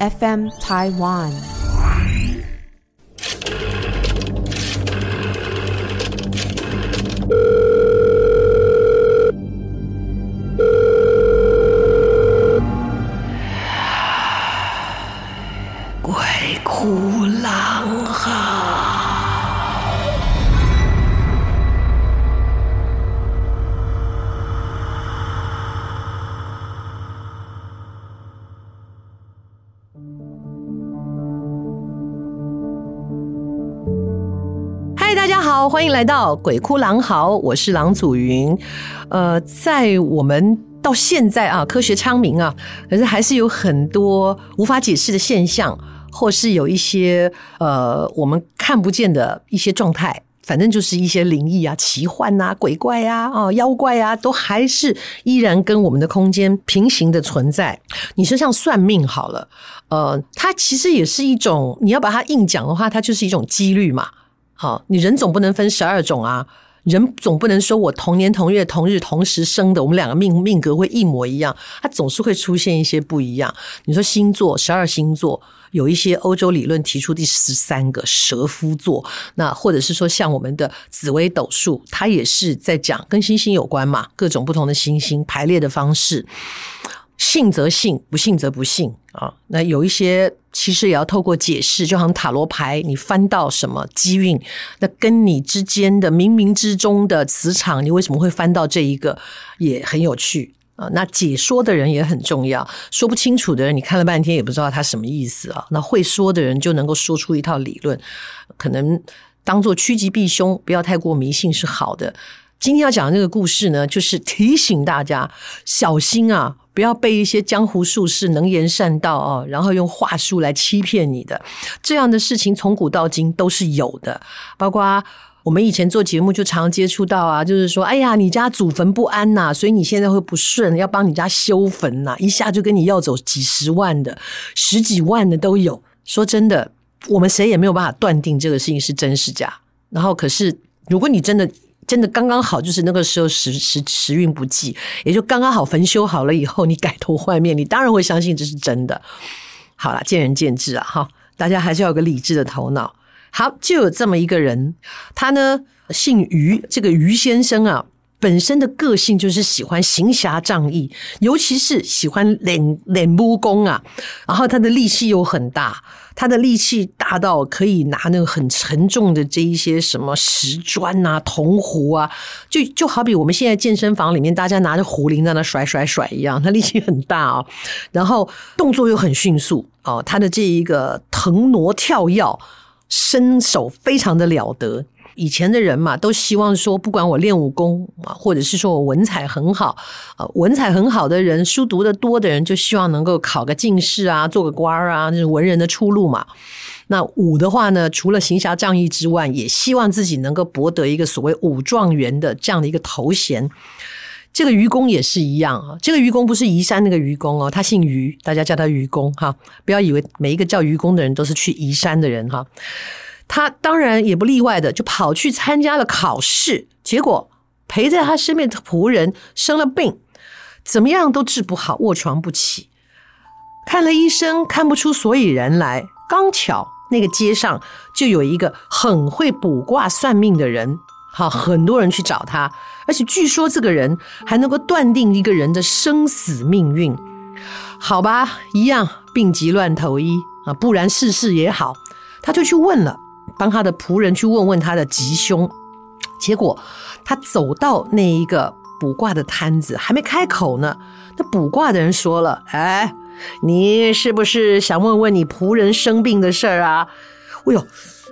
FM Taiwan。大家好，欢迎来到鬼哭狼嚎，我是郎祖云。呃，在我们到现在啊，科学昌明啊，可是还是有很多无法解释的现象，或是有一些呃我们看不见的一些状态，反正就是一些灵异啊、奇幻啊、鬼怪啊、啊妖怪啊，都还是依然跟我们的空间平行的存在。你说像算命好了，呃，它其实也是一种，你要把它硬讲的话，它就是一种几率嘛。好，你人总不能分十二种啊，人总不能说我同年同月同日同时生的，我们两个命命格会一模一样，它总是会出现一些不一样。你说星座，十二星座有一些欧洲理论提出第十三个蛇夫座，那或者是说像我们的紫微斗数，它也是在讲跟星星有关嘛，各种不同的星星排列的方式。信则信，不信则不信啊。那有一些其实也要透过解释，就好像塔罗牌，你翻到什么机运，那跟你之间的冥冥之中的磁场，你为什么会翻到这一个，也很有趣啊。那解说的人也很重要，说不清楚的人，你看了半天也不知道他什么意思啊。那会说的人就能够说出一套理论，可能当做趋吉避凶，不要太过迷信是好的。今天要讲的这个故事呢，就是提醒大家小心啊，不要被一些江湖术士能言善道啊，然后用话术来欺骗你的。这样的事情从古到今都是有的，包括我们以前做节目就常接触到啊，就是说，哎呀，你家祖坟不安呐，所以你现在会不顺，要帮你家修坟呐，一下就跟你要走几十万的、十几万的都有。说真的，我们谁也没有办法断定这个事情是真是假。然后，可是如果你真的。真的刚刚好，就是那个时候时时时运不济，也就刚刚好坟修好了以后，你改头换面，你当然会相信这是真的。好了，见仁见智啊，哈，大家还是要有个理智的头脑。好，就有这么一个人，他呢姓于，这个于先生啊。本身的个性就是喜欢行侠仗义，尤其是喜欢练练武功啊。然后他的力气又很大，他的力气大到可以拿那个很沉重的这一些什么石砖啊、铜壶啊，就就好比我们现在健身房里面大家拿着壶铃在那甩甩甩一样，他力气很大啊。然后动作又很迅速哦，他的这一个腾挪跳跃，身手非常的了得。以前的人嘛，都希望说，不管我练武功啊，或者是说我文采很好，呃，文采很好的人，书读得多的人，就希望能够考个进士啊，做个官儿啊，那是文人的出路嘛。那武的话呢，除了行侠仗义之外，也希望自己能够博得一个所谓武状元的这样的一个头衔。这个愚公也是一样啊，这个愚公不是移山那个愚公哦，他姓于，大家叫他愚公哈，不要以为每一个叫愚公的人都是去移山的人哈。他当然也不例外的，就跑去参加了考试，结果陪在他身边的仆人生了病，怎么样都治不好，卧床不起。看了医生，看不出所以然来。刚巧那个街上就有一个很会卜卦算命的人，好，很多人去找他，而且据说这个人还能够断定一个人的生死命运。好吧，一样病急乱投医啊，不然试试也好，他就去问了。帮他的仆人去问问他的吉凶，结果他走到那一个卜卦的摊子，还没开口呢，那卜卦的人说了：“哎，你是不是想问问你仆人生病的事儿啊？”哎呦，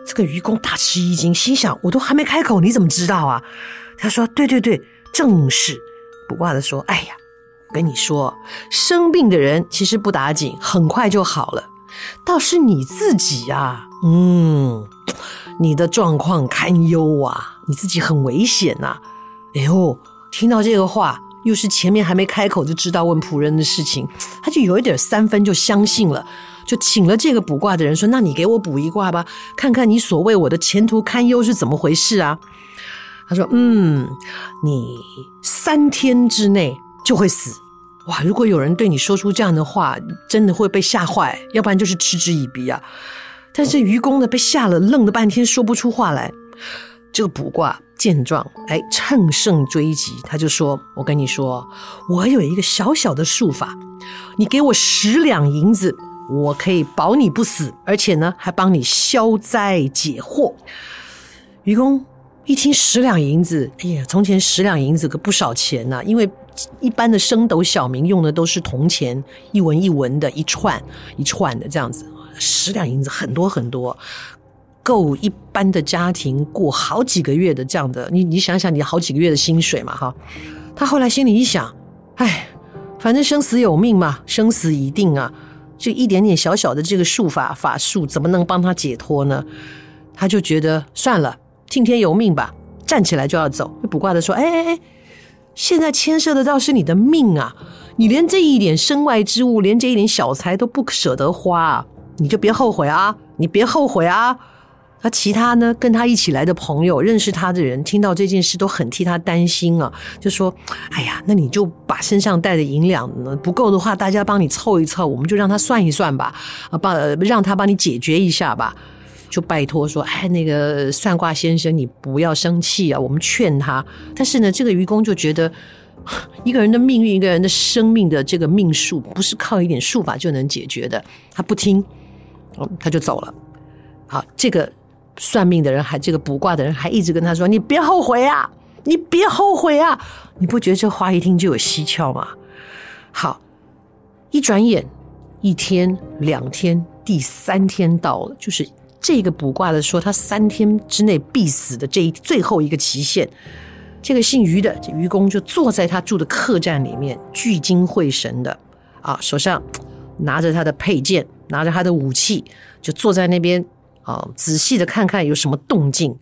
这个愚公大吃一惊，心想：“我都还没开口，你怎么知道啊？”他说：“对对对，正是。”卜卦的说：“哎呀，跟你说，生病的人其实不打紧，很快就好了，倒是你自己啊，嗯。”你的状况堪忧啊，你自己很危险呐！哎呦，听到这个话，又是前面还没开口就知道问仆人的事情，他就有一点三分就相信了，就请了这个卜卦的人说：“那你给我卜一卦吧，看看你所谓我的前途堪忧是怎么回事啊？”他说：“嗯，你三天之内就会死哇，如果有人对你说出这样的话，真的会被吓坏，要不然就是嗤之以鼻啊。但是愚公呢，被吓了，愣了半天，说不出话来。这个卜卦见状，哎，乘胜追击，他就说：“我跟你说，我有一个小小的术法，你给我十两银子，我可以保你不死，而且呢，还帮你消灾解惑。”愚公一听十两银子，哎呀，从前十两银子可不少钱呐，因为一般的升斗小民用的都是铜钱，一文一文的，一串一串的这样子，十两银子很多很多。够一般的家庭过好几个月的这样的，你你想想，你好几个月的薪水嘛，哈。他后来心里一想，哎，反正生死有命嘛，生死已定啊，就一点点小小的这个术法法术，怎么能帮他解脱呢？他就觉得算了，听天由命吧，站起来就要走。卜卦的说，哎哎哎，现在牵涉的倒是你的命啊，你连这一点身外之物，连这一点小财都不舍得花，你就别后悔啊，你别后悔啊。那其他呢？跟他一起来的朋友，认识他的人，听到这件事都很替他担心啊，就说：“哎呀，那你就把身上带的银两，不够的话，大家帮你凑一凑，我们就让他算一算吧，啊，帮让他帮你解决一下吧。”就拜托说：“哎，那个算卦先生，你不要生气啊，我们劝他。”但是呢，这个愚公就觉得，一个人的命运，一个人的生命的这个命数，不是靠一点术法就能解决的。他不听，哦，他就走了。好，这个。算命的人还这个卜卦的人还一直跟他说：“你别后悔啊，你别后悔啊！”你不觉得这话一听就有蹊跷吗？好，一转眼一天两天，第三天到了，就是这个卜卦的说他三天之内必死的这一最后一个期限。这个姓于的这愚公就坐在他住的客栈里面，聚精会神的啊，手上拿着他的佩剑，拿着他的武器，就坐在那边。啊，仔细的看看有什么动静，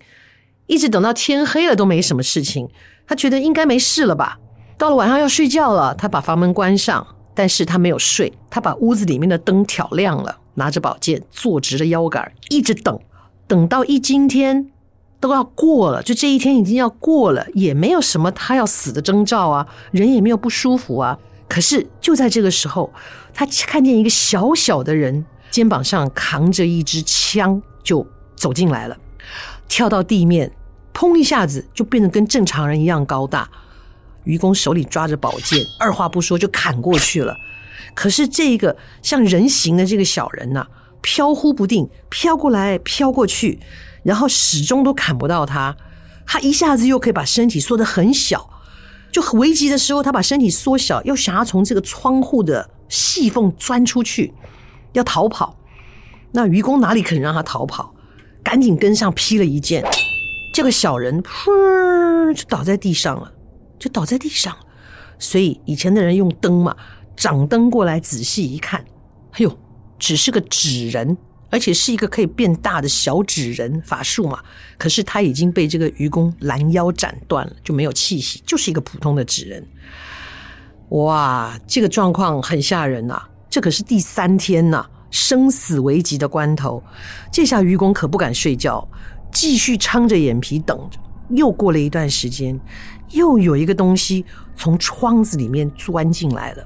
一直等到天黑了都没什么事情，他觉得应该没事了吧。到了晚上要睡觉了，他把房门关上，但是他没有睡，他把屋子里面的灯挑亮了，拿着宝剑，坐直了腰杆，一直等，等到一今天都要过了，就这一天已经要过了，也没有什么他要死的征兆啊，人也没有不舒服啊。可是就在这个时候，他看见一个小小的人，肩膀上扛着一支枪。就走进来了，跳到地面，砰一下子就变得跟正常人一样高大。愚公手里抓着宝剑，二话不说就砍过去了。可是这个像人形的这个小人呐，飘忽不定，飘过来飘过去，然后始终都砍不到他。他一下子又可以把身体缩得很小，就很危急的时候，他把身体缩小，又想要从这个窗户的细缝钻出去，要逃跑。那愚公哪里肯让他逃跑？赶紧跟上劈了一剑，这个小人噗就倒在地上了，就倒在地上。所以以前的人用灯嘛，掌灯过来仔细一看，哎呦，只是个纸人，而且是一个可以变大的小纸人法术嘛。可是他已经被这个愚公拦腰斩断了，就没有气息，就是一个普通的纸人。哇，这个状况很吓人呐！这可是第三天呐！生死危急的关头，这下愚公可不敢睡觉，继续撑着眼皮等着。又过了一段时间，又有一个东西从窗子里面钻进来了，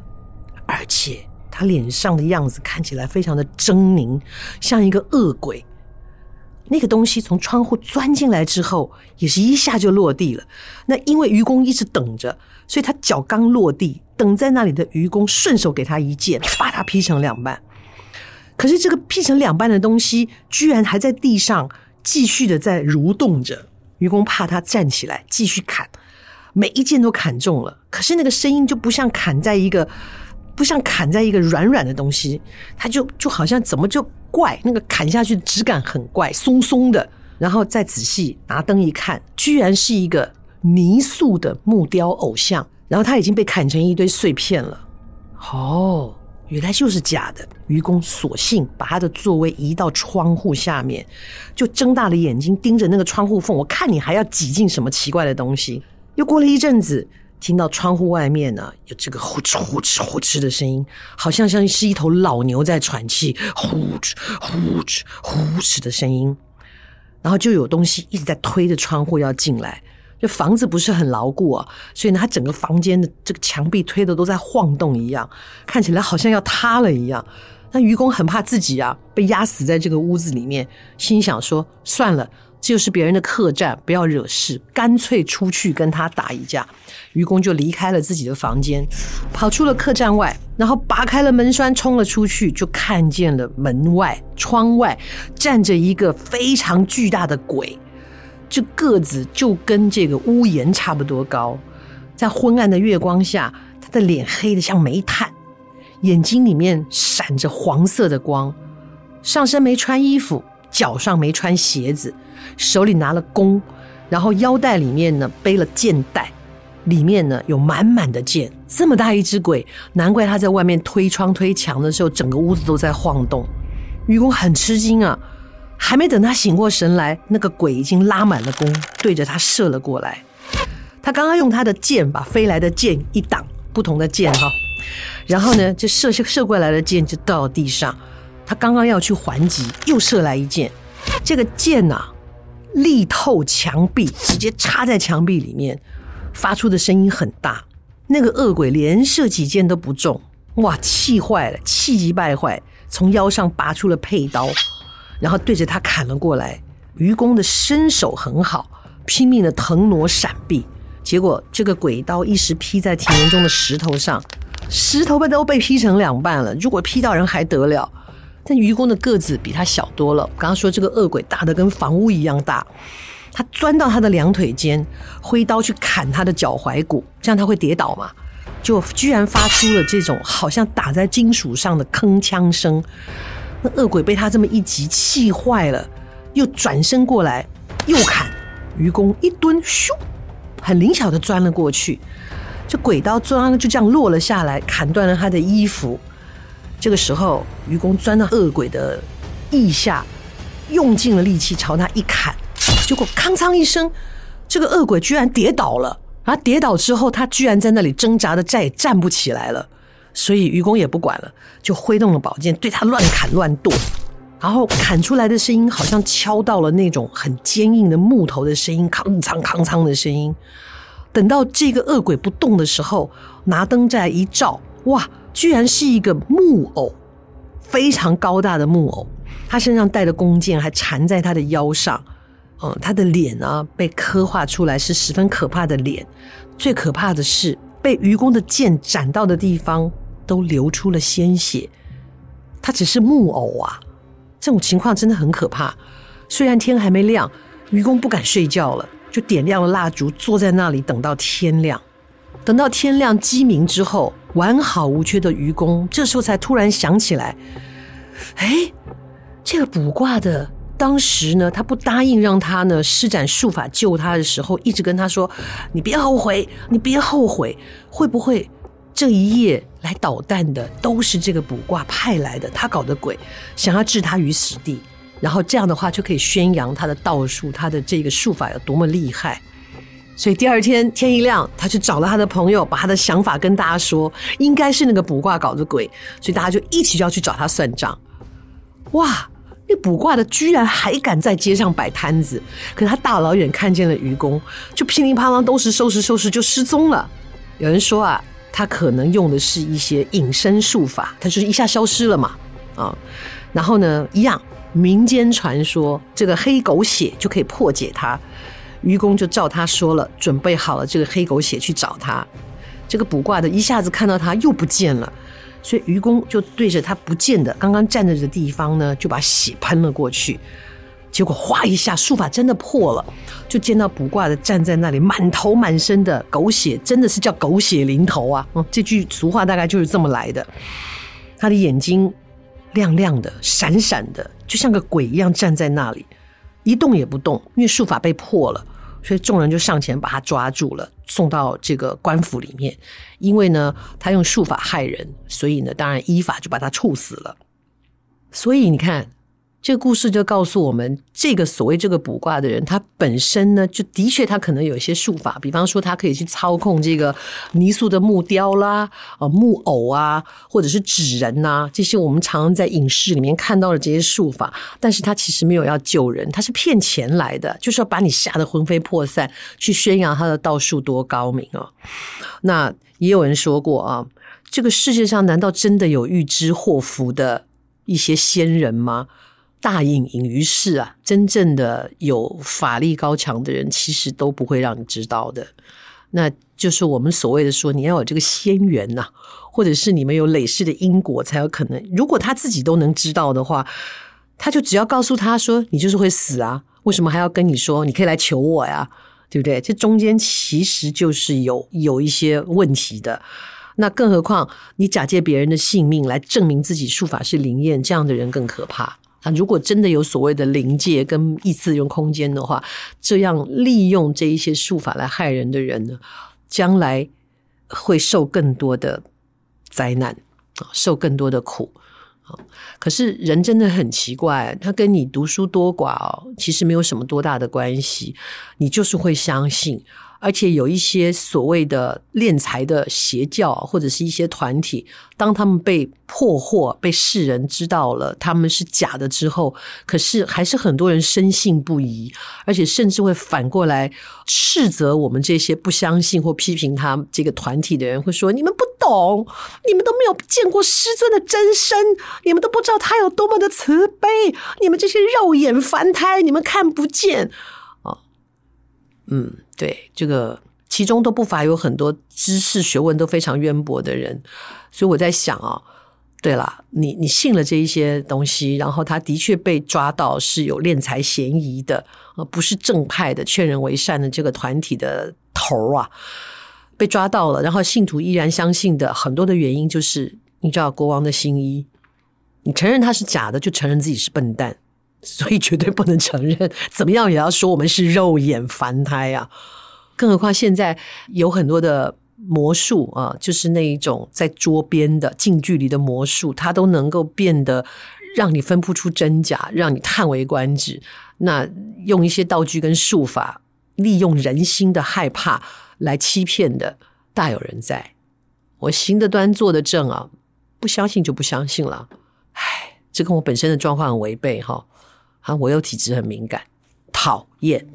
而且他脸上的样子看起来非常的狰狞，像一个恶鬼。那个东西从窗户钻进来之后，也是一下就落地了。那因为愚公一直等着，所以他脚刚落地，等在那里的愚公顺手给他一剑，把他劈成两半。可是这个劈成两半的东西，居然还在地上继续的在蠕动着。愚公怕他站起来继续砍，每一剑都砍中了。可是那个声音就不像砍在一个，不像砍在一个软软的东西，它就就好像怎么就怪，那个砍下去的质感很怪，松松的。然后再仔细拿灯一看，居然是一个泥塑的木雕偶像，然后他已经被砍成一堆碎片了。哦。原来就是假的，愚公索性把他的座位移到窗户下面，就睁大了眼睛盯着那个窗户缝。我看你还要挤进什么奇怪的东西。又过了一阵子，听到窗户外面呢有这个呼哧呼哧呼哧的声音，好像像是一头老牛在喘气，呼哧呼哧呼哧的声音。然后就有东西一直在推着窗户要进来，这房子不是很牢固啊，所以呢，他整个房间的这个墙壁推的都在晃动一样，看起来好像要塌了一样。那愚公很怕自己啊被压死在这个屋子里面，心想说：算了。这就是别人的客栈，不要惹事，干脆出去跟他打一架。愚公就离开了自己的房间，跑出了客栈外，然后拔开了门栓，冲了出去，就看见了门外窗外站着一个非常巨大的鬼，这个子就跟这个屋檐差不多高，在昏暗的月光下，他的脸黑得像煤炭，眼睛里面闪着黄色的光，上身没穿衣服，脚上没穿鞋子。手里拿了弓，然后腰带里面呢背了箭袋，里面呢有满满的箭。这么大一只鬼，难怪他在外面推窗推墙的时候，整个屋子都在晃动。愚公很吃惊啊，还没等他醒过神来，那个鬼已经拉满了弓，对着他射了过来。他刚刚用他的箭把飞来的箭一挡，不同的箭哈，然后呢就射射过来的箭就到地上。他刚刚要去还击，又射来一箭，这个箭呐、啊。力透墙壁，直接插在墙壁里面，发出的声音很大。那个恶鬼连射几箭都不中，哇，气坏了，气急败坏，从腰上拔出了佩刀，然后对着他砍了过来。愚公的身手很好，拼命的腾挪闪避，结果这个鬼刀一时劈在田园中的石头上，石头被都被劈成两半了。如果劈到人还得了？但愚公的个子比他小多了。刚刚说这个恶鬼大的跟房屋一样大，他钻到他的两腿间，挥刀去砍他的脚踝骨，这样他会跌倒嘛？就居然发出了这种好像打在金属上的铿锵声。那恶鬼被他这么一急，气坏了，又转身过来又砍。愚公一蹲，咻，很灵巧的钻了过去，这鬼刀钻就这样落了下来，砍断了他的衣服。这个时候，愚公钻到恶鬼的腋下，用尽了力气朝他一砍，结果咔嚓一声，这个恶鬼居然跌倒了。而跌倒之后，他居然在那里挣扎的再也站不起来了。所以愚公也不管了，就挥动了宝剑对他乱砍乱剁，然后砍出来的声音好像敲到了那种很坚硬的木头的声音，铿锵铿锵的声音。等到这个恶鬼不动的时候，拿灯再一照，哇！居然是一个木偶，非常高大的木偶，他身上带的弓箭还缠在他的腰上，嗯，他的脸呢被刻画出来是十分可怕的脸，最可怕的是被愚公的剑斩到的地方都流出了鲜血，他只是木偶啊，这种情况真的很可怕。虽然天还没亮，愚公不敢睡觉了，就点亮了蜡烛，坐在那里等到天亮。等到天亮鸡鸣之后，完好无缺的愚公这时候才突然想起来，哎，这个卜卦的当时呢，他不答应让他呢施展术法救他的时候，一直跟他说：“你别后悔，你别后悔。”会不会这一夜来捣蛋的都是这个卜卦派来的？他搞的鬼，想要置他于死地，然后这样的话就可以宣扬他的道术，他的这个术法有多么厉害。所以第二天天一亮，他去找了他的朋友，把他的想法跟大家说，应该是那个卜卦搞的鬼，所以大家就一起就要去找他算账。哇，那卜卦的居然还敢在街上摆摊子，可他大老远看见了愚公，就噼里啪啦都是收拾收拾就失踪了。有人说啊，他可能用的是一些隐身术法，他就是一下消失了嘛，啊，然后呢，一样民间传说这个黑狗血就可以破解他。愚公就照他说了，准备好了这个黑狗血去找他。这个卜卦的一下子看到他又不见了，所以愚公就对着他不见的刚刚站着的地方呢，就把血喷了过去。结果哗一下，术法真的破了，就见到卜卦的站在那里，满头满身的狗血，真的是叫狗血淋头啊！嗯，这句俗话大概就是这么来的。他的眼睛亮亮的、闪闪的，就像个鬼一样站在那里，一动也不动，因为术法被破了。所以众人就上前把他抓住了，送到这个官府里面。因为呢，他用术法害人，所以呢，当然依法就把他处死了。所以你看，这个故事就告诉我们，这个所谓这个卜卦的人，他本身呢，就的确他可能有一些术法，比方说他可以去操控这个泥塑的木雕啦、啊木偶啊，或者是纸人呐、啊，这些我们常常在影视里面看到的这些术法，但是他其实没有要救人，他是骗钱来的，就是要把你吓得魂飞魄散，去宣扬他的道术多高明啊。那也有人说过啊，这个世界上难道真的有预知祸福的一些仙人吗？大隐隐于市啊！真正的有法力高强的人，其实都不会让你知道的。那就是我们所谓的说，你要有这个仙缘呐，或者是你们有累世的因果，才有可能。如果他自己都能知道的话，他就只要告诉他说：“你就是会死啊，为什么还要跟你说？你可以来求我呀，对不对？”这中间其实就是有有一些问题的。那更何况你假借别人的性命来证明自己术法是灵验，这样的人更可怕。啊，如果真的有所谓的灵界跟异次元空间的话，这样利用这一些术法来害人的人呢，将来会受更多的灾难，受更多的苦。可是人真的很奇怪，他跟你读书多寡哦，其实没有什么多大的关系，你就是会相信。而且有一些所谓的敛财的邪教，或者是一些团体，当他们被破获、被世人知道了他们是假的之后，可是还是很多人深信不疑，而且甚至会反过来斥责我们这些不相信或批评他这个团体的人，会说：“你们不懂，你们都没有见过师尊的真身，你们都不知道他有多么的慈悲，你们这些肉眼凡胎，你们看不见。”嗯，对，这个其中都不乏有很多知识学问都非常渊博的人，所以我在想啊，对了，你你信了这一些东西，然后他的确被抓到是有敛财嫌疑的，呃不是正派的劝人为善的这个团体的头啊，被抓到了，然后信徒依然相信的很多的原因就是，你知道国王的新衣，你承认他是假的，就承认自己是笨蛋。所以绝对不能承认，怎么样也要说我们是肉眼凡胎啊！更何况现在有很多的魔术啊，就是那一种在桌边的近距离的魔术，它都能够变得让你分不出真假，让你叹为观止。那用一些道具跟术法，利用人心的害怕来欺骗的，大有人在。我行得端，坐得正啊，不相信就不相信了。唉，这跟我本身的状况很违背哈。啊，我又体质很敏感，讨厌。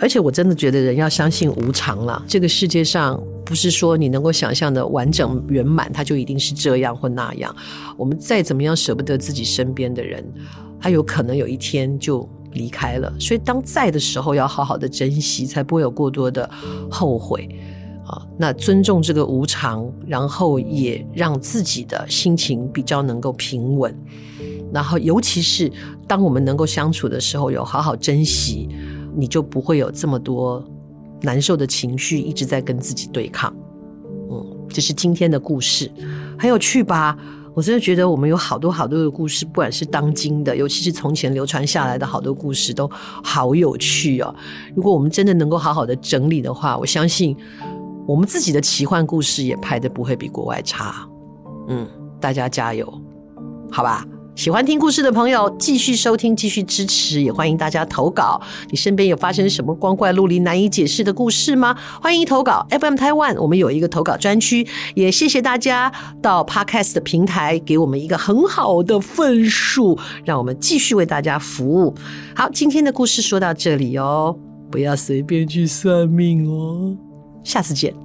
而且我真的觉得人要相信无常了。这个世界上不是说你能够想象的完整圆满，它就一定是这样或那样。我们再怎么样舍不得自己身边的人，他有可能有一天就离开了。所以当在的时候，要好好的珍惜，才不会有过多的后悔啊。那尊重这个无常，然后也让自己的心情比较能够平稳。然后，尤其是当我们能够相处的时候，有好好珍惜，你就不会有这么多难受的情绪一直在跟自己对抗。嗯，这是今天的故事，很有趣吧？我真的觉得我们有好多好多的故事，不管是当今的，尤其是从前流传下来的好多故事，都好有趣哦。如果我们真的能够好好的整理的话，我相信我们自己的奇幻故事也拍的不会比国外差。嗯，大家加油，好吧？喜欢听故事的朋友，继续收听，继续支持，也欢迎大家投稿。你身边有发生什么光怪陆离、难以解释的故事吗？欢迎投稿 FM Taiwan，我们有一个投稿专区。也谢谢大家到 Podcast 的平台给我们一个很好的分数，让我们继续为大家服务。好，今天的故事说到这里哦，不要随便去算命哦，下次见。